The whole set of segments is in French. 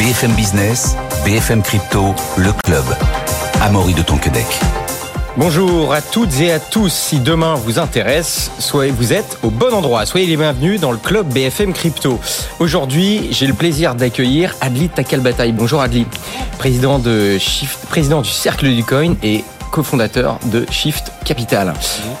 BFM Business, BFM Crypto, le club. Amaury de Tonquedec. Bonjour à toutes et à tous. Si demain vous intéresse, soyez, vous êtes au bon endroit. Soyez les bienvenus dans le club BFM Crypto. Aujourd'hui, j'ai le plaisir d'accueillir Adli Takalbataille. Bonjour Adli, président, du Cercle du Coin et cofondateur de Shift Capital.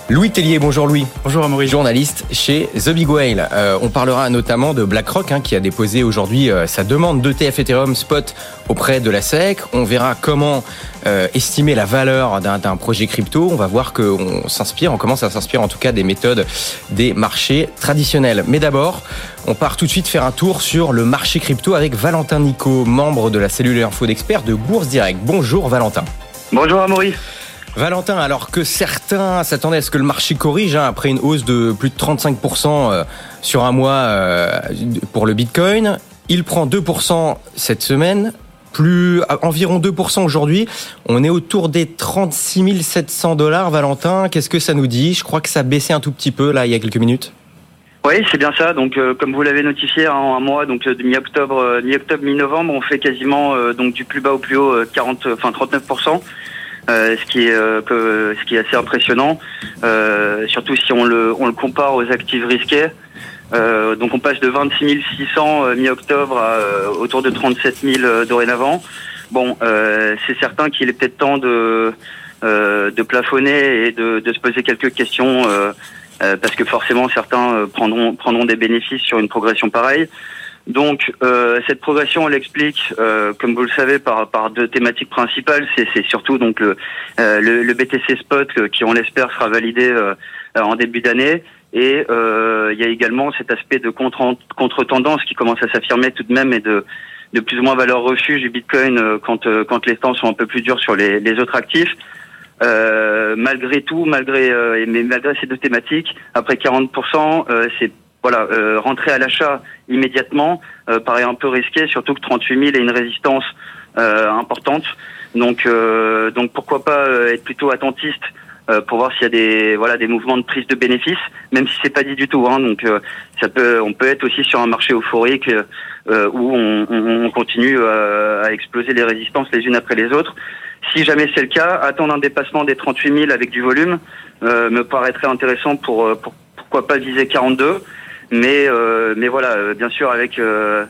Louis Tellier, bonjour Louis. Bonjour Amaury. Journaliste chez The Big Whale. Euh, on parlera notamment de BlackRock hein, qui a déposé aujourd'hui euh, sa demande d'ETF Ethereum Spot auprès de la SEC. On verra comment euh, estimer la valeur d'un projet crypto. On va voir qu'on s'inspire, on commence à s'inspirer en tout cas des méthodes des marchés traditionnels. Mais d'abord, on part tout de suite faire un tour sur le marché crypto avec Valentin Nico, membre de la cellule info d'experts de Bourse Direct. Bonjour Valentin. Bonjour Amaury. Valentin, alors que certains s'attendaient à ce que le marché corrige hein, après une hausse de plus de 35% euh, sur un mois euh, pour le Bitcoin, il prend 2% cette semaine, plus environ 2% aujourd'hui. On est autour des 36 700 dollars. Valentin, qu'est-ce que ça nous dit? Je crois que ça a baissé un tout petit peu là il y a quelques minutes. Oui, c'est bien ça. Donc, euh, comme vous l'avez notifié en un mois, donc de mi-octobre, mi-octobre, mi-novembre, on fait quasiment donc du plus bas au plus haut 40, enfin 39 euh, ce qui est euh, que, ce qui est assez impressionnant, euh, surtout si on le, on le compare aux actifs risqués. donc on passe de 26 600 mi-octobre à autour de 37 000 dorénavant. Bon, c'est certain qu'il est peut-être temps de de plafonner et de, de, se poser quelques questions parce que forcément certains prendront prendront des bénéfices sur une progression pareille. Donc euh, cette progression, elle explique, euh, comme vous le savez, par, par deux thématiques principales. C'est surtout donc le, euh, le, BTC Spot qui, on l'espère, sera validé en début d'année. Et il y a également cet aspect de contre-tendance qui commence à s'affirmer tout de même et de, de plus ou moins valeur refuge du Bitcoin quand, quand les temps sont un peu plus durs sur les, les autres actifs. malgré tout, malgré mais malgré ces deux thématiques, après 40%, c'est voilà, euh, rentrer à l'achat immédiatement euh, paraît un peu risqué, surtout que 38 000 est une résistance euh, importante. Donc, donc pourquoi pas être plutôt attentiste pour voir s'il y a des voilà des mouvements de prise de bénéfices, même si c'est pas dit du tout. Hein, donc ça peut, on peut être aussi sur un marché euphorique où on, on continue à exploser les résistances les unes après les autres. Si jamais c'est le cas, attendre un dépassement des 38 000 avec du volume me paraîtrait intéressant pour, pour pourquoi pas viser 42 mais euh, mais voilà, euh, bien sûr avec euh,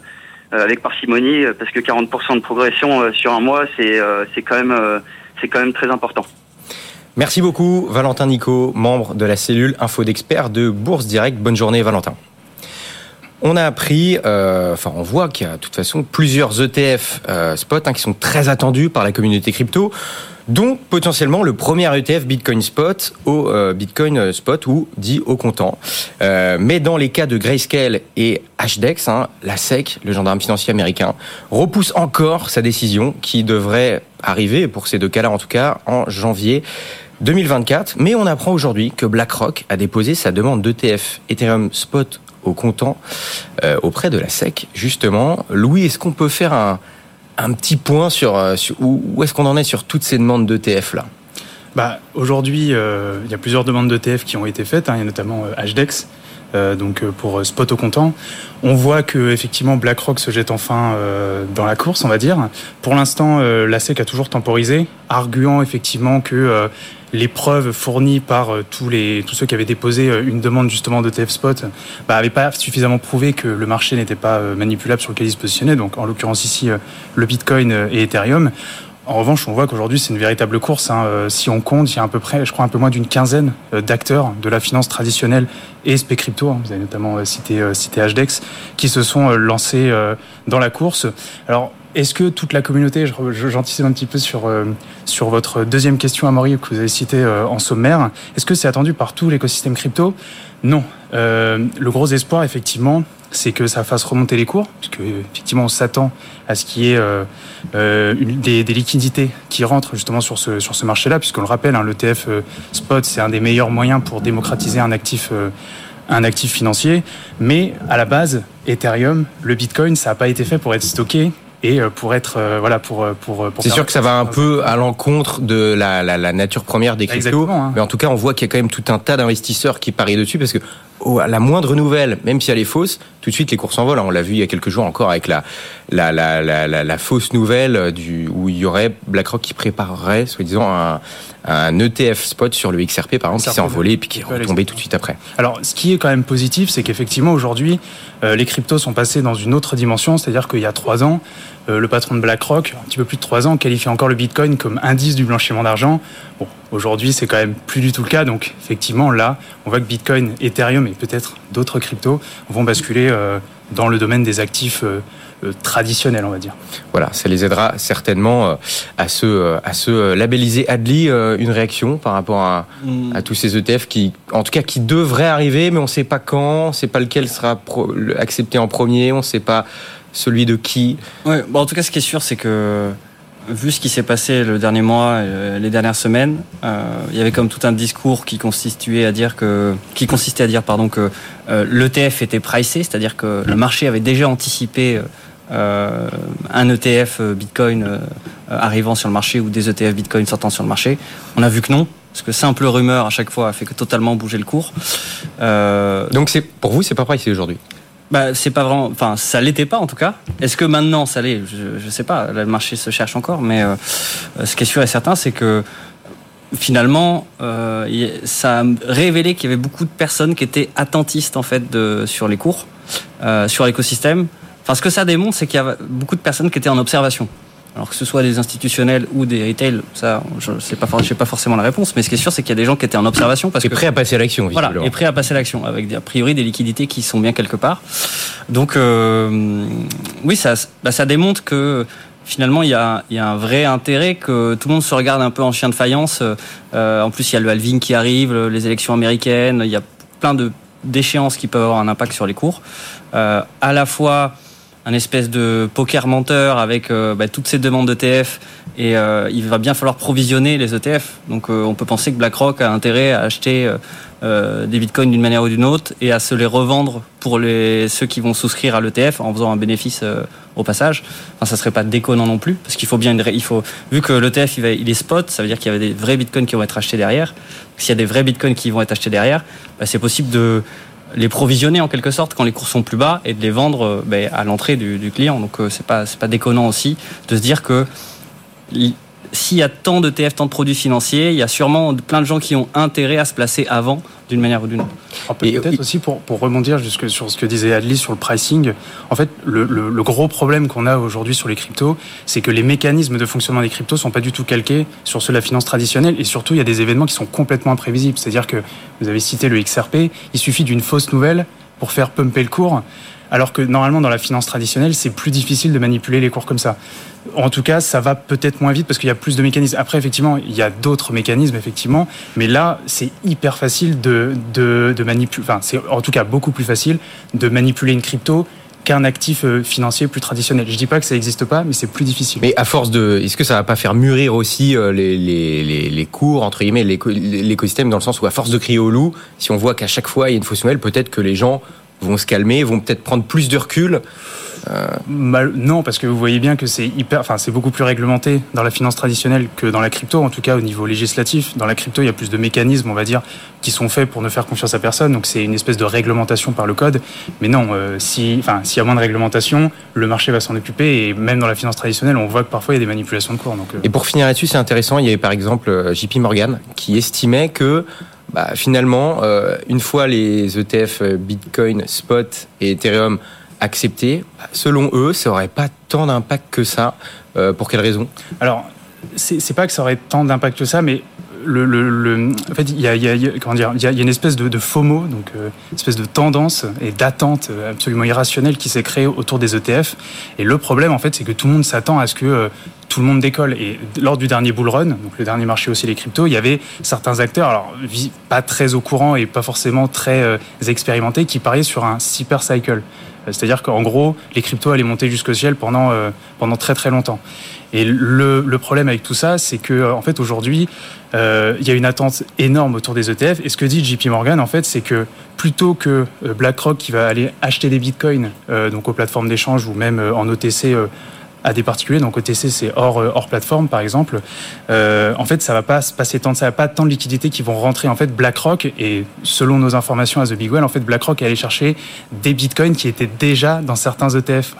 avec parcimonie parce que 40% de progression sur un mois, c'est c'est quand même c'est quand même très important. Merci beaucoup, Valentin Nico, membre de la cellule Info d'experts de Bourse Direct. Bonne journée, Valentin. On a appris, euh, enfin on voit qu'il y a de toute façon plusieurs ETF euh, spot hein, qui sont très attendus par la communauté crypto, dont potentiellement le premier ETF Bitcoin Spot au euh, Bitcoin Spot ou dit au comptant. mais dans les cas de Grayscale et HDEX, hein, la SEC, le gendarme financier américain, repousse encore sa décision qui devrait arriver, pour ces deux cas-là en tout cas, en janvier 2024. Mais on apprend aujourd'hui que BlackRock a déposé sa demande d'ETF Ethereum Spot au comptant euh, auprès de la SEC, justement. Louis, est-ce qu'on peut faire un, un petit point sur, euh, où, est-ce qu'on en est sur toutes ces demandes d'ETF là? Bah, Aujourd'hui, euh, il y a plusieurs demandes d'ETF qui ont été faites, hein. il y a notamment HDEX. donc pour spot au comptant, on voit que effectivement BlackRock se jette enfin dans la course, on va dire. Pour l'instant, la SEC a toujours temporisé, arguant effectivement que les preuves fournies par euh, tous les tous ceux qui avaient déposé euh, une demande justement de TF Spot bah, avaient pas suffisamment prouvé que le marché n'était pas euh, manipulable sur lequel il se positionnait. Donc en l'occurrence ici le Bitcoin et Ethereum. En revanche, on voit qu'aujourd'hui, c'est une véritable course. Hein. Si on compte, il y a à peu près, je crois, un peu moins d'une quinzaine d'acteurs de la finance traditionnelle et spé crypto. Hein. Vous avez notamment cité, cité HDEX, qui se sont lancés dans la course. Alors, est-ce que toute la communauté, j'anticipe un petit peu sur, euh, sur votre deuxième question, Amaury, que vous avez cité euh, en sommaire, est-ce que c'est attendu par tout l'écosystème crypto? Non. Euh, le gros espoir, effectivement, c'est que ça fasse remonter les cours, puisque effectivement on s'attend à ce qu'il y ait euh, des, des, liquidités qui rentrent justement sur ce, sur ce marché-là, puisqu'on le rappelle, hein, l'ETF spot, c'est un des meilleurs moyens pour démocratiser un actif un actif financier, mais à la base, Ethereum, le Bitcoin, ça n'a pas été fait pour être stocké et euh, pour être euh, voilà pour euh, pour, c'est sûr que ça va un peu à l'encontre de la, la, la, nature première des cryptos hein. mais en tout cas on voit qu'il y a quand même tout un tas d'investisseurs qui parient dessus parce que à la moindre nouvelle, même si elle est fausse, tout de suite les cours s'envolent. On l'a vu il y a quelques jours encore avec la la, la, la, la, fausse nouvelle du où il y aurait BlackRock qui préparerait, soi-disant, un, un ETF spot sur le XRP par exemple qui s'est envolé et puis qui est retombé tout de suite après. Alors, ce qui est quand même positif, c'est qu'effectivement aujourd'hui, euh, les cryptos sont passés dans une autre dimension, c'est-à-dire qu'il y a trois ans, euh, le patron de BlackRock, un petit peu plus de trois ans, qualifiait encore le Bitcoin comme indice du blanchiment d'argent. Bon, aujourd'hui, c'est quand même plus du tout le cas. Donc, effectivement, là, on voit que Bitcoin, Ethereum et peut-être d'autres cryptos vont basculer euh, dans le domaine des actifs traditionnels, on va dire. Voilà, ça les aidera certainement à se, à se labelliser. Adli, une réaction par rapport à, hmm. à, tous ces ETF qui, en tout cas, qui devraient arriver, mais on ne sait pas quand, on ne sait pas lequel sera accepté en premier, on ne sait pas celui de qui ouais, bon, En tout cas, ce qui est sûr, c'est que vu ce qui s'est passé le dernier mois, euh, les dernières semaines, euh, il y avait comme tout un discours qui constituait à dire que, qui consistait à dire pardon que euh, l'ETF était pricé, c'est-à-dire que le marché avait déjà anticipé un ETF Bitcoin arrivant sur le marché ou des ETF Bitcoin sortant sur le marché. On a vu que non. Parce que simple rumeur à chaque fois a fait que totalement bouger le cours. Donc c'est pour vous, c'est pas pricé aujourd'hui? Bah, c'est pas vraiment. Enfin, ça l'était pas en tout cas. Est-ce que maintenant ça l'est? Je, je sais pas. le marché se cherche encore, mais euh, ce qui est sûr et certain, c'est que finalement, euh, ça a révélé qu'il y avait beaucoup de personnes qui étaient attentistes en fait de, sur les cours, euh, sur l'écosystème. Enfin, ce que ça démontre, c'est qu'il y a beaucoup de personnes qui étaient en observation. Alors que ce soit des institutionnels ou des retail, ça, je sais pas, sais pas forcément la réponse, mais ce qui est sûr, c'est qu'il y a des gens qui étaient en observation parce et prêts à passer à l'action. Voilà, et prêts à passer à l'action avec a priori des liquidités qui sont bien quelque part. Donc euh, oui, ça, bah, ça démontre que finalement, il y, a, il y, a, un vrai intérêt que tout le monde se regarde un peu en chien de faïence. Euh, en plus, il y a le halving qui arrive, les élections américaines, il y a plein de d'échéances qui peuvent avoir un impact sur les cours. Euh, à la fois un espèce de poker menteur avec euh, bah, toutes ces demandes d'ETF et euh, il va bien falloir provisionner les ETF. Donc euh, on peut penser que BlackRock a intérêt à acheter des bitcoins d'une manière ou d'une autre et à se les revendre pour les, ceux qui vont souscrire à l'ETF en faisant un bénéfice au passage. Enfin, ça serait pas déconnant non plus parce qu'il faut bien il faut vu que l'ETF il, est spot, ça veut dire qu'il y avait des vrais bitcoins qui vont être achetés derrière. S'il y a des vrais bitcoins qui vont être achetés derrière, bah, c'est possible de les provisionner en quelque sorte quand les cours sont plus bas et de les vendre euh, ben, à l'entrée du, client. Donc euh, c'est pas c'est pas déconnant aussi de se dire que s'il y a tant de TF, tant de produits financiers, il y a sûrement plein de gens qui ont intérêt à se placer avant d'une manière ou d'une autre. Peut-être aussi pour, pour rebondir jusque sur ce que disait Adli sur le pricing, en fait, le, le, gros problème qu'on a aujourd'hui sur les cryptos, c'est que les mécanismes de fonctionnement des cryptos sont pas du tout calqués sur ceux de la finance traditionnelle et surtout, il y a des événements qui sont complètement imprévisibles. C'est-à-dire que vous avez cité le XRP, il suffit d'une fausse nouvelle pour faire pumper le cours alors que normalement dans la finance traditionnelle, c'est plus difficile de manipuler les cours comme ça. En tout cas, ça va peut-être moins vite parce qu'il y a plus de mécanismes. Après, effectivement, il y a d'autres mécanismes, effectivement, mais là, c'est hyper facile de, de, manipuler. Enfin, c'est en tout cas beaucoup plus facile de manipuler une crypto qu'un actif euh, financier plus traditionnel. Je dis pas que ça n'existe pas, mais c'est plus difficile. Mais à force de, est-ce que ça va pas faire mûrir aussi euh, les, les, les, les cours entre guillemets l'écosystème dans le sens où à force de crier au loup, si on voit qu'à chaque fois il y a une fausse nouvelle, peut-être que les gens vont se calmer, vont peut-être prendre plus de recul. Euh... non, parce que vous voyez bien que c'est hyper, enfin c'est beaucoup plus réglementé dans la finance traditionnelle que dans la crypto, en tout cas au niveau législatif. Dans la crypto, il y a plus de mécanismes, on va dire, qui sont faits pour ne faire confiance à personne. Donc c'est une espèce de réglementation par le code. Mais non, euh, si, enfin s'il y a moins de réglementation, le marché va s'en occuper. Et même dans la finance traditionnelle, on voit que parfois il y a des manipulations de cours. Donc, euh... Et pour finir là-dessus, c'est intéressant. Il y avait par exemple euh, JP Morgan qui estimait que bah, finalement, euh, une fois les ETF euh, Bitcoin, Spot et Ethereum acceptés, selon eux, ça n'aurait pas tant d'impact que ça. Euh, pour quelle raison? Alors, c'est pas que ça aurait tant d'impact que ça, mais en fait, il y a, une espèce de, FOMO, donc une espèce de tendance et d'attente absolument irrationnelle qui s'est créée autour des ETF. Et le problème, en fait, c'est que tout le monde s'attend à ce que tout le monde décolle. Et lors du dernier bull run, donc le dernier marché aussi les cryptos, il y avait certains acteurs, alors pas très au courant et pas forcément très euh, expérimentés, qui pariaient sur un super cycle. Euh, c'est-à-dire qu'en gros, les cryptos allaient monter jusqu'au ciel pendant, euh, pendant très très longtemps. Et le, problème avec tout ça, c'est que en fait aujourd'hui, euh, il y a une attente énorme autour des ETF. Et ce que dit JP Morgan, en fait, c'est que plutôt que BlackRock qui va aller acheter des bitcoins donc aux plateformes d'échange ou même en OTC à des particuliers. Donc OTC, c'est hors, hors plateforme, par exemple. en fait, ça va pas se passer tant, ça va pas tant de liquidités qui vont rentrer. En fait, BlackRock et selon nos informations à The Big Well, en fait, BlackRock est allé chercher des bitcoins qui étaient déjà dans certains ETF.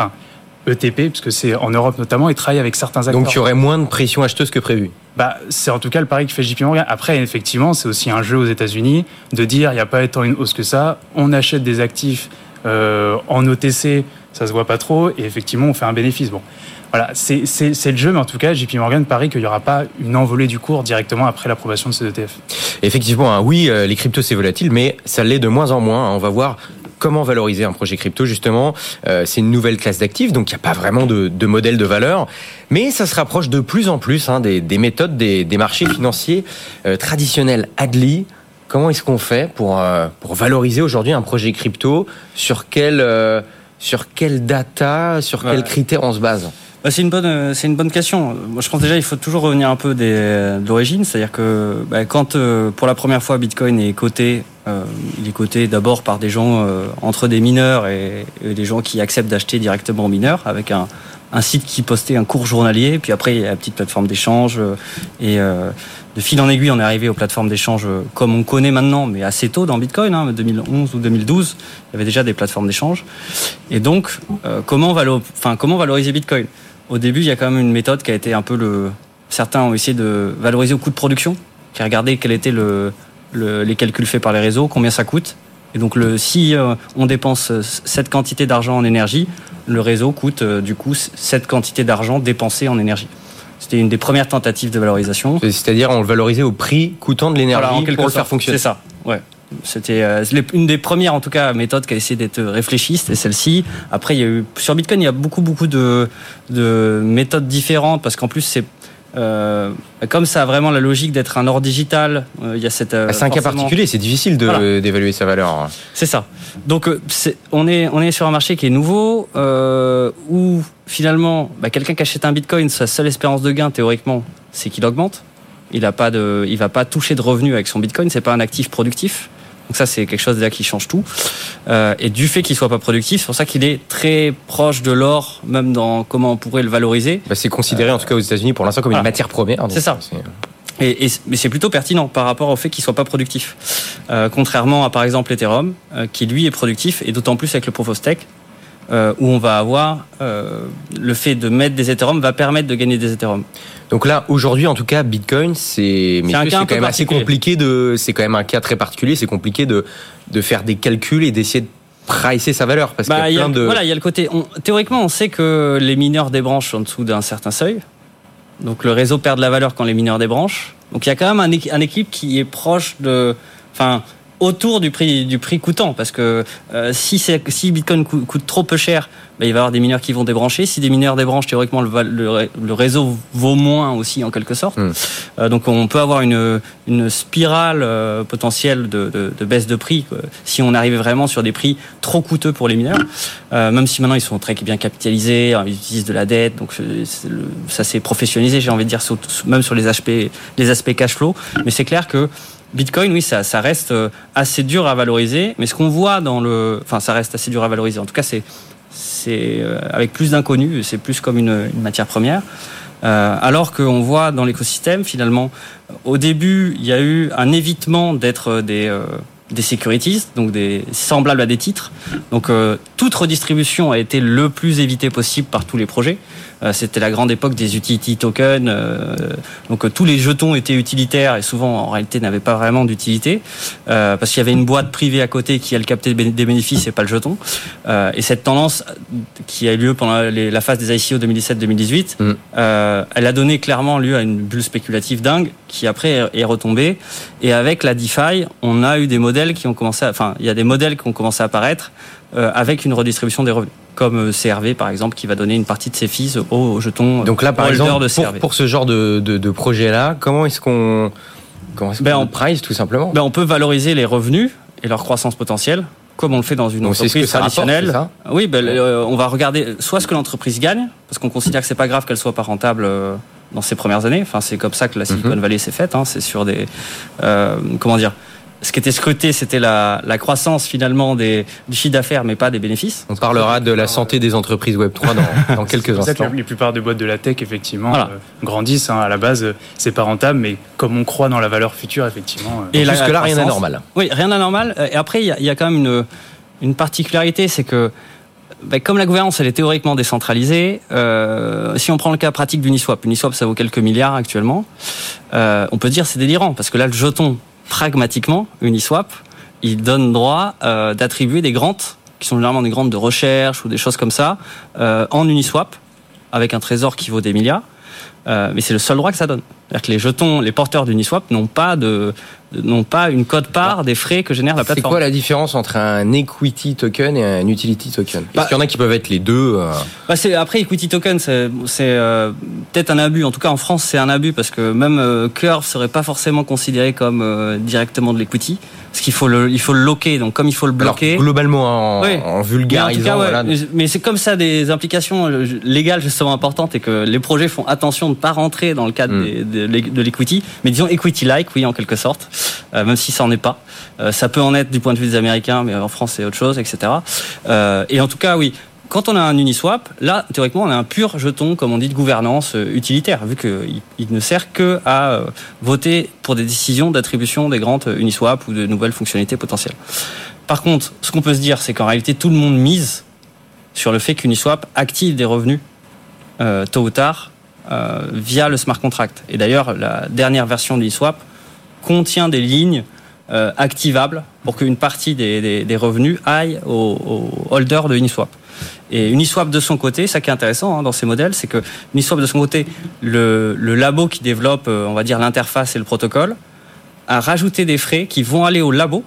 ETP, puisque c'est en Europe notamment, et travaille avec certains acteurs. Donc il y aurait moins de pression acheteuse que prévu bah, C'est en tout cas le pari que fait JP Morgan. Après, effectivement, c'est aussi un jeu aux États-Unis de dire il n'y a pas tant une hausse que ça, on achète des actifs euh, en OTC, ça se voit pas trop, et effectivement, on fait un bénéfice. Bon. Voilà, c'est le jeu, mais en tout cas, JP Morgan parie qu'il n'y aura pas une envolée du cours directement après l'approbation de ces ETF. Effectivement, hein, oui, euh, les cryptos c'est volatile, mais ça l'est de moins en moins. Hein. On va voir comment valoriser un projet crypto justement. Euh, c'est une nouvelle classe d'actifs, donc il n'y a pas vraiment de, modèle de valeur, mais ça se rapproche de plus en plus hein, des, des, méthodes des, marchés financiers euh, traditionnels. Adli, comment est-ce qu'on fait pour, pour valoriser aujourd'hui un projet crypto? Sur quelle sur quelle data, sur quels critères on se base bah, c'est une bonne, c'est une bonne question. Moi, je pense déjà il faut toujours revenir un peu des, de l'origine, c'est-à-dire que bah, quand pour la première fois Bitcoin est coté euh, il est coté d'abord par des gens euh, entre des mineurs et, des gens qui acceptent d'acheter directement aux mineurs avec un, site qui postait un cours journalier. Puis après, il y a la petite plateforme d'échange. Euh, et de fil en aiguille, on est arrivé aux plateformes d'échange comme on connaît maintenant, mais assez tôt dans Bitcoin, hein, 2011 ou 2012. Il y avait déjà des plateformes d'échange. Et donc, comment, enfin, comment valoriser Bitcoin? Au début, il y a quand même une méthode qui a été un peu le. Certains ont essayé de valoriser au coût de production, qui a regardé quel était le, les calculs faits par les réseaux, combien ça coûte. Et donc, le, si euh, on dépense cette quantité d'argent en énergie, le réseau coûte euh, du coup cette quantité d'argent dépensée en énergie. C'était une des premières tentatives de valorisation. C'est-à-dire, on le valorisait au prix coûtant de l'énergie pour le faire fonctionner. C'est ça, ouais. C'était euh, une des premières, en tout cas, méthodes qui a essayé d'être réfléchie, c'était celle-ci. Après, il y a eu, sur Bitcoin, il y a beaucoup, beaucoup de, de méthodes différentes parce qu'en plus, c'est euh, comme ça a vraiment la logique d'être un or digital, euh, il y a cette. Euh, ah, c'est un cas particulier, c'est difficile d'évaluer sa valeur. C'est ça. Donc on est on est sur un marché qui est nouveau où finalement bah, quelqu'un qui achète un bitcoin, sa seule espérance de gain théoriquement, c'est qu'il augmente. Il a pas de, il va pas toucher de revenus avec son bitcoin. C'est pas un actif productif. Donc ça, c'est quelque chose déjà qui change tout. Euh, et du fait qu'il soit pas productif, c'est pour ça qu'il est très proche de l'or, même dans comment on pourrait le valoriser. Bah, c'est considéré en tout cas aux États-Unis pour l'instant comme une matière première. C'est ça. Et, mais c'est plutôt pertinent par rapport au fait qu'il soit pas productif. Euh, contrairement à par exemple Ethereum, euh, qui lui est productif, et d'autant plus avec le Proof of Stake, euh, où on va avoir euh, le fait de mettre des Ethereum va permettre de gagner des Ethereum. Donc là, aujourd'hui, en tout cas, Bitcoin, c'est quand même assez compliqué de, c'est quand même un cas très particulier. C'est compliqué de de faire des calculs et d'essayer de pricer sa valeur parce bah, qu'il y a plein de voilà, il y a le côté. théoriquement, on sait que les mineurs débranchent en dessous d'un certain seuil. Donc le réseau perd de la valeur quand les mineurs débranchent. Donc il y a quand même un, un équipe qui est proche de, enfin autour du prix du prix coûtant parce que euh, si si Bitcoin coûte, trop peu cher, bah, il va y avoir des mineurs qui vont débrancher. Si des mineurs débranchent, théoriquement le, le, réseau vaut moins aussi en quelque sorte. Hmm. Euh, donc on peut avoir une une spirale euh, potentielle de, de, de, baisse de prix si on arrivait vraiment sur des prix trop coûteux pour les mineurs. même si maintenant ils sont très bien capitalisés, hein, ils utilisent de la dette, donc ça s'est professionnalisé, j'ai envie de dire, même sur les aspects les aspects cash flow. Mais c'est clair que Bitcoin, oui, ça, ça reste euh, assez dur à valoriser, mais ce qu'on voit dans le, enfin, ça reste assez dur à valoriser. En tout cas, c'est, c'est euh, avec plus d'inconnus, c'est plus comme une, une matière première. Euh, alors qu'on voit dans l'écosystème, finalement, au début, il y a eu un évitement d'être des euh, des securities, donc des semblables à des titres. Donc euh, toute redistribution a été le plus évité possible par tous les projets. Euh, c'était la grande époque des utility tokens. Euh, donc tous les jetons étaient utilitaires et souvent en réalité n'avaient pas vraiment d'utilité parce qu'il y avait une boîte privée à côté qui elle captait des bénéfices et pas le jeton. et cette tendance qui a eu lieu pendant la phase des ICO 2017-2018, mm. elle a donné clairement lieu à une bulle spéculative dingue qui après est retombée. Et avec la DeFi, on a eu des modèles qui ont commencé, enfin, il y a des modèles qui ont commencé à apparaître euh, avec une redistribution des revenus, comme euh, CRV par exemple, qui va donner une partie de ses fees aux jetons. Donc là, par exemple, de Pour, ce genre de, de, projet-là, comment est-ce qu'on comment est-ce ben, on price tout simplement ben, on peut valoriser les revenus et leur croissance potentielle comme on le fait dans une entreprise traditionnelle. oui, ben, euh, on va regarder soit ce que l'entreprise gagne, parce qu'on considère que c'est pas grave qu'elle soit pas rentable dans ses premières années. Enfin, c'est comme ça que la Silicon mhm. Valley s'est faite. Hein. C'est sur des comment dire ce qui était scruté, c'était la, la, croissance finalement des, du chiffre d'affaires, mais pas des bénéfices. On parlera de la santé des entreprises Web 3 dans, dans quelques instants. Que la, plupart des boîtes de la tech, effectivement, euh, grandissent. Hein, à la base, c'est pas rentable, mais comme on croit dans la valeur future, effectivement. Euh, et jusque-là, rien d'anormal. Oui, rien d'anormal. Et après, il y, y, a quand même une, une particularité, c'est que bah, comme la gouvernance elle est théoriquement décentralisée, euh, si on prend le cas pratique d'Uniswap, Uniswap ça vaut quelques milliards actuellement, euh, on peut dire c'est délirant parce que là le jeton pragmatiquement Uniswap, il donne droit euh, d'attribuer des grants qui sont généralement des grants de recherche ou des choses comme ça euh, en Uniswap avec un trésor qui vaut des milliards. Euh, mais c'est le seul droit que ça donne. C'est-à-dire que les jetons, les porteurs d'Uniswap n'ont pas de, n'ont pas une cote-part des frais que génère la plateforme. C'est quoi la différence entre un equity token et un utility token? Parce bah, qu'il y en a qui peuvent être les deux. Euh... Bah c'est, après, equity token, c'est, c'est euh, peut-être un abus. En tout cas, en France, c'est un abus parce que même euh, Curve serait pas forcément considéré comme euh, directement de l'equity. Parce qu'il faut le, il faut le loquer. Donc, comme il faut le bloquer. Alors, globalement, en, en vulgarisant. Mais, ouais, mais c'est comme ça des implications légales justement importantes et que les projets font attention de pas rentrer dans le cadre mm. des, de, l'equity. Mais disons equity-like, oui, en quelque sorte. Euh, même si ça n'en est pas. Euh, ça peut en être du point de vue des Américains, mais en France c'est autre chose, etc. Euh, et en tout cas, oui, quand on a un Uniswap, là, théoriquement, on a un pur jeton, comme on dit, de gouvernance utilitaire, vu qu'il il ne sert que à voter pour des décisions d'attribution des grandes Uniswap ou de nouvelles fonctionnalités potentielles. Par contre, ce qu'on peut se dire, c'est qu'en réalité, tout le monde mise sur le fait qu'Uniswap active des revenus euh, tôt ou tard euh, via le smart contract. Et d'ailleurs, la dernière version d'Uniswap contient des lignes euh, activables pour qu'une partie des, revenus aille au, au, holder de Uniswap. Et Uniswap de son côté, ça qui est intéressant hein, dans ces modèles, c'est que Uniswap de son côté, le, labo qui développe, euh, on va dire, l'interface et le protocole, a rajouté des frais qui vont aller au labo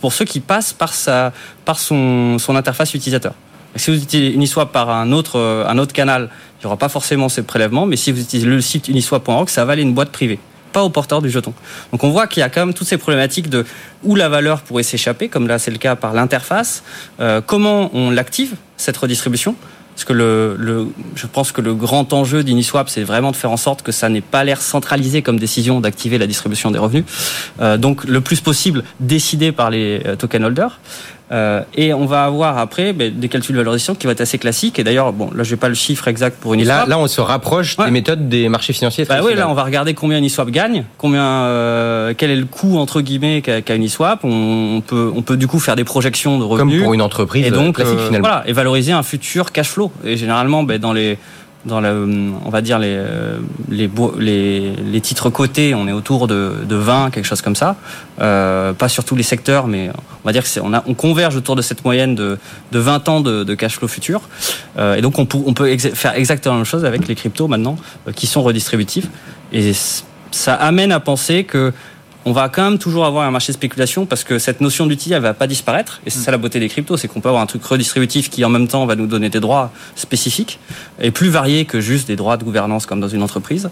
pour ceux qui passent par, son interface utilisateur. Si vous utilisez Uniswap par un autre, euh, un autre canal, il n'y aura pas forcément ces prélèvements, mais si vous utilisez le site uniswap.org, ça va aller une boîte privée pas au porteur du jeton. Donc on voit qu'il y a quand même toutes ces problématiques de où la valeur pourrait s'échapper, comme là c'est le cas par l'interface, euh, comment on l'active, cette redistribution? Parce que le, le, je pense que le grand enjeu d'Uniswap, c'est vraiment de faire en sorte que ça n'ait pas l'air centralisé comme décision d'activer la distribution des revenus. Euh, donc le plus possible décidé par les euh, token holders. Euh, et on va avoir après ben, des calculs de valorisation qui vont être assez classiques. Et d'ailleurs, bon, là, je n'ai pas le chiffre exact pour Uniswap. là, là, on se rapproche des méthodes des marchés financiers. Bah oui, là, on va regarder combien Uniswap gagne, combien, euh, quel est le coût entre guillemets qu'a Uniswap. On, peut, on peut du coup faire des projections de revenus. Comme pour une entreprise et donc, classique, euh, finalement. Voilà, et valoriser un futur cash flow. Et généralement, ben, dans les dans le, on va dire les, les, les, les, titres cotés, on est autour de, de 20, quelque chose comme ça. Euh, pas sur tous les secteurs, mais on va dire que on, on converge autour de cette moyenne de, de 20 ans de, de cash flow futur. Euh, et donc on peut, on peut faire exactement la même chose avec les cryptos maintenant, euh, qui sont redistributifs. Et ça amène à penser que on va quand même toujours avoir un marché de spéculation parce que cette notion d'utilité, elle va pas disparaître. Et c'est ça la beauté des cryptos, c'est qu'on peut avoir un truc redistributif qui en même temps va nous donner des droits spécifiques et plus variés que juste des droits de gouvernance comme dans une entreprise.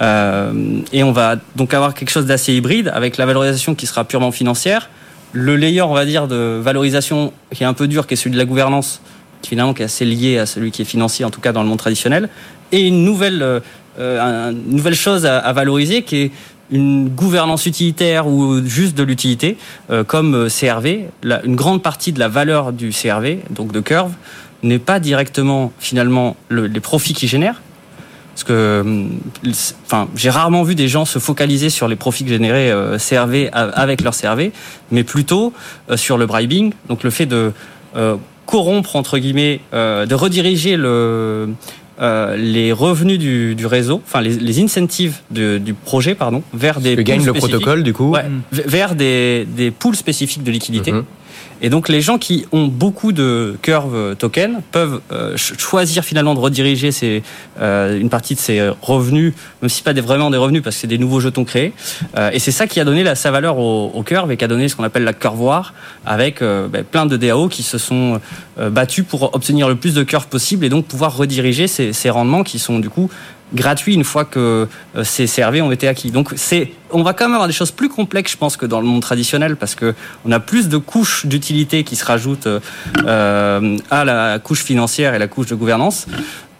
Euh, et on va donc avoir quelque chose d'assez hybride avec la valorisation qui sera purement financière. Le layer, on va dire, de valorisation qui est un peu dur, qui est celui de la gouvernance, qui finalement qui est assez lié à celui qui est financier, en tout cas dans le monde traditionnel. Et une nouvelle, euh, une nouvelle chose à, à valoriser qui est une gouvernance utilitaire ou juste de l'utilité, euh, comme euh, CRV, une grande partie de la valeur du CRV, donc de Curve, n'est pas directement finalement le, les profits qu'il génère. Parce que, enfin, j'ai rarement vu des gens se focaliser sur les profits que générait euh, CRV avec leur CRV, mais plutôt euh, sur le bribing, donc le fait de euh, corrompre entre guillemets, de rediriger le euh, les revenus du, du, réseau, enfin les, les incentives de, du projet, pardon, vers des que gagne le protocole du coup, ouais, vers des, des pools spécifiques de liquidité. Mm -hmm. Et donc les gens qui ont beaucoup de curve token peuvent euh, choisir finalement de rediriger ces, euh, une partie de ces revenus, même si pas des, vraiment des revenus parce que c'est des nouveaux jetons créés. Euh, et c'est ça qui a donné la, sa valeur au, au curve et qui a donné ce qu'on appelle la curvoir avec euh, ben, plein de DAO qui se sont euh, battus pour obtenir le plus de curve possible et donc pouvoir rediriger ces, ces rendements qui sont du coup gratuit une fois que euh, ces CRV ont été acquis. Donc c'est, on va quand même avoir des choses plus complexes, je pense, que dans le monde traditionnel, parce que on a plus de couches d'utilité qui se rajoutent euh, à la couche financière et la couche de gouvernance.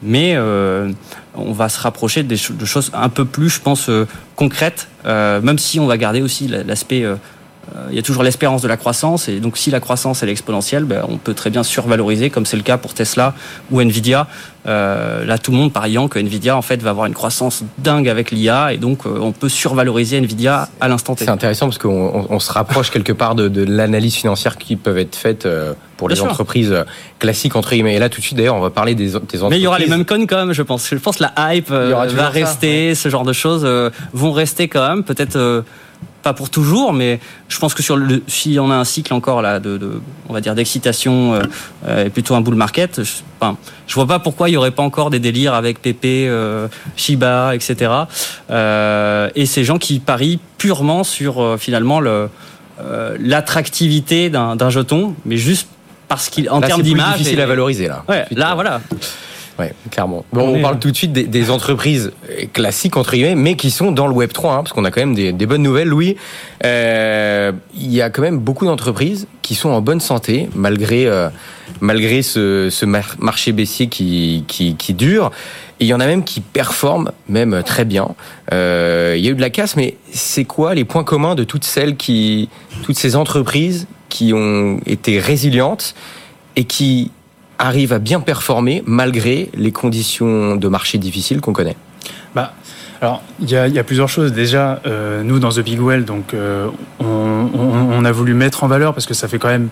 Mais euh, on va se rapprocher de choses un peu plus, je pense, euh, concrètes, euh, même si on va garder aussi l'aspect il y a toujours l'espérance de la croissance et donc si la croissance elle est exponentielle, ben, on peut très bien survaloriser comme c'est le cas pour Tesla ou Nvidia. Euh, là, tout le monde pariant que Nvidia en fait va avoir une croissance dingue avec l'IA et donc euh, on peut survaloriser Nvidia à l'instant T. C'est intéressant parce qu'on on se rapproche quelque part de, de l'analyse financière qui peuvent être faites euh, pour les entreprises classiques entre guillemets. Et là, tout de suite, d'ailleurs, on va parler des, des entreprises. Mais il y aura les mêmes coins quand même, je pense. Je pense que la hype va rester, ce genre de choses vont rester quand même. Peut-être pas pour toujours, mais je pense que sur le, si on a un cycle encore là de, de on va dire d'excitation euh, euh, et plutôt un bull market, je, enfin, je vois pas pourquoi il y aurait pas encore des délires avec Pepe, euh, Shiba, etc. Euh, et ces gens qui parient purement sur euh, finalement le l'attractivité d'un jeton, mais juste parce qu'il en termes d'image, difficile à valoriser là. Ouais, là voilà. Ouais, clairement. Bon, on, parle tout de suite des, des, entreprises classiques entre guillemets, mais qui sont dans le Web 3, hein, parce qu'on a quand même des, des bonnes nouvelles, Louis. Euh, il y a quand même beaucoup d'entreprises qui sont en bonne santé malgré euh, malgré ce, ce, marché baissier qui, qui, qui dure. Et il y en a même qui performent même très bien. Euh, il y a eu de la casse, mais c'est quoi les points communs de toutes celles qui, toutes ces entreprises qui ont été résilientes et qui arrive à bien performer malgré les conditions de marché difficiles qu'on connaît bah, alors, il y, a plusieurs choses. Déjà, euh, nous, dans The Big Well, donc, euh, on, a voulu mettre en valeur, parce que ça fait quand même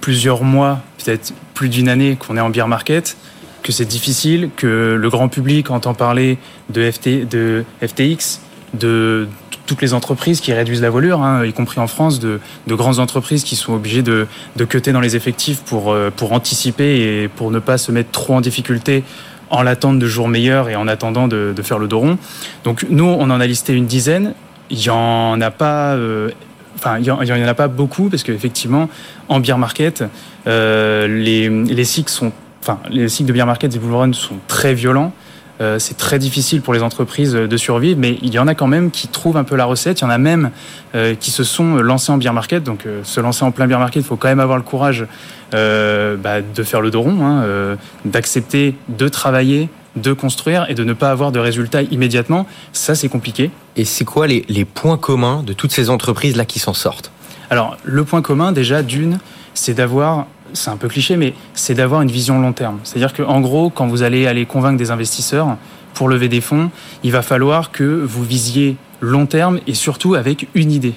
plusieurs mois, peut-être plus d'une année qu'on est en beer market, que c'est difficile, que le grand public entend parler de FTX, de toutes les entreprises qui réduisent la voilure, hein, y compris en France, de, de, grandes entreprises qui sont obligées de, de cuter dans les effectifs pour, euh, pour anticiper et pour ne pas se mettre trop en difficulté en l'attente de jours meilleurs et en attendant de, faire le dos rond. Donc nous, on en a listé une dizaine. Il y en a pas, euh, enfin, il y, en, pas beaucoup parce qu'effectivement, en beer market, euh, les, les cycles sont, enfin, les cycles de beer market et bull sont très violents. Euh, c'est très difficile pour les entreprises de survivre, mais il y en a quand même qui trouvent un peu la recette. Il y en a même euh, qui se sont lancés en beer market. Donc, euh, se lancer en plein beer market, il faut quand même avoir le courage euh, bah, de faire le dos rond, hein, euh, d'accepter de travailler, de construire et de ne pas avoir de résultats immédiatement. Ça, c'est compliqué. Et c'est quoi les, les points communs de toutes ces entreprises là qui s'en sortent? Alors, le point commun, déjà, d'une, c'est d'avoir c'est un peu cliché, mais c'est d'avoir une vision long terme. C'est-à-dire qu'en gros, quand vous allez aller convaincre des investisseurs pour lever des fonds, il va falloir que vous visiez long terme et surtout avec une idée.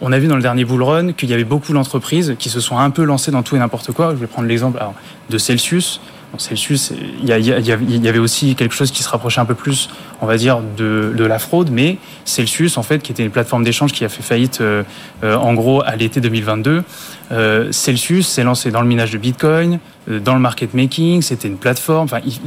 On a vu dans le dernier bull run qu'il y avait beaucoup d'entreprises qui se sont un peu lancées dans tout et n'importe quoi. Je vais prendre l'exemple de Celsius. Celsius, il y, avait aussi quelque chose qui se rapprochait un peu plus, on va dire, de, la fraude, mais Celsius, en fait, qui était une plateforme d'échange qui a fait faillite, euh, euh, en gros, à l'été 2022, euh, Celsius s'est lancé dans le minage de Bitcoin, euh, dans le market making, c'était une plateforme. Enfin, ils,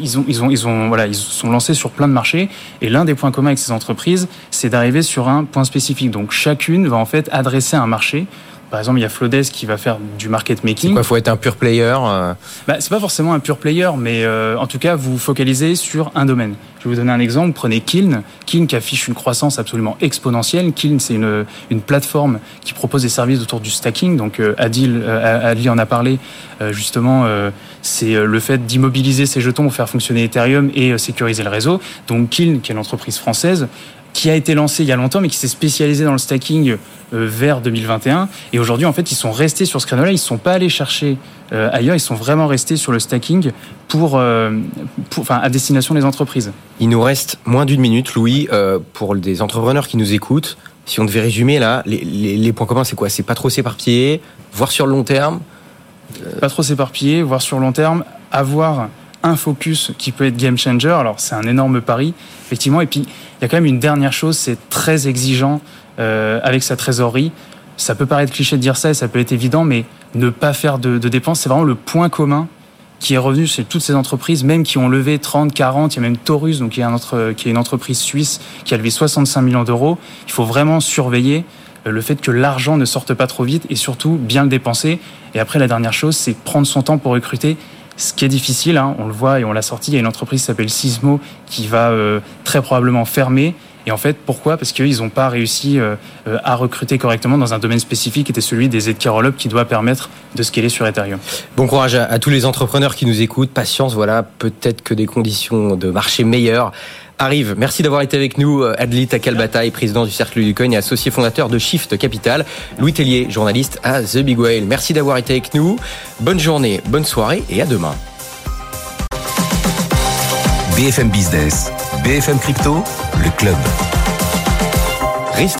ils, ont, ils ont, ils ont, voilà, ils sont lancés sur plein de marchés. Et l'un des points communs avec ces entreprises, c'est d'arriver sur un point spécifique. Donc, chacune va en fait adresser un marché. Par exemple, il y a Flodes qui va faire du market making. Il faut être un pur player euh... bah, C'est pas forcément un pur player, mais euh, en tout cas, vous focalisez sur un domaine. Je vais vous donner un exemple. Prenez Kiln. Kiln qui affiche une croissance absolument exponentielle. Kiln, c'est une, une plateforme qui propose des services autour du stacking. Donc, euh, Adil, euh, Adil en a parlé euh, justement. c'est le fait d'immobiliser ces jetons pour faire fonctionner Ethereum et sécuriser le réseau. Donc, Kiln, qui est l'entreprise française, qui a été lancé il y a longtemps, mais qui s'est spécialisé dans le stacking euh, vers 2021. Et aujourd'hui, en fait, ils sont restés sur ce créneau-là. Ils ne sont pas allés chercher euh, ailleurs. Ils sont vraiment restés sur le stacking pour, euh, pour, enfin, à destination des entreprises. Il nous reste moins d'une minute, Louis, euh, pour des entrepreneurs qui nous écoutent. Si on devait résumer là, les, les, les points communs, c'est quoi? C'est pas trop s'éparpiller, voir sur le long terme? Pas trop s'éparpiller, voir sur le long terme, avoir un focus qui peut être game changer. Alors c'est un énorme pari, effectivement. Et puis il y a quand même une dernière chose, c'est très exigeant euh, avec sa trésorerie. Ça peut paraître cliché de dire ça et ça peut être évident, mais ne pas faire de, dépenses, c'est vraiment le point commun qui est revenu chez toutes ces entreprises, même qui ont levé 30, 40, il y a même Taurus, donc qui est, une entreprise suisse qui a levé 65 millions d'euros. Il faut vraiment surveiller le fait que l'argent ne sorte pas trop vite et surtout bien le dépenser. Et après, la dernière chose, c'est prendre son temps pour recruter ce qui est difficile, hein, on le voit et on l'a sorti, il y a une entreprise qui s'appelle Sismo qui va euh, très probablement fermer. Et en fait, pourquoi? Parce qu'ils n'ont pas réussi euh, à recruter correctement dans un domaine spécifique qui était celui des Rollup qui doit permettre de scaler sur Ethereum. Bon courage à tous les entrepreneurs qui nous écoutent. Patience, voilà, peut-être que des conditions de marché meilleures arrive. Merci d'avoir été avec nous. Adli Takalbataï, président du Cercle du Coin et associé fondateur de Shift Capital. Louis Tellier, journaliste à The Big Whale. Merci d'avoir été avec nous. Bonne journée, bonne soirée et à demain. BFM Business, BFM Crypto, le club.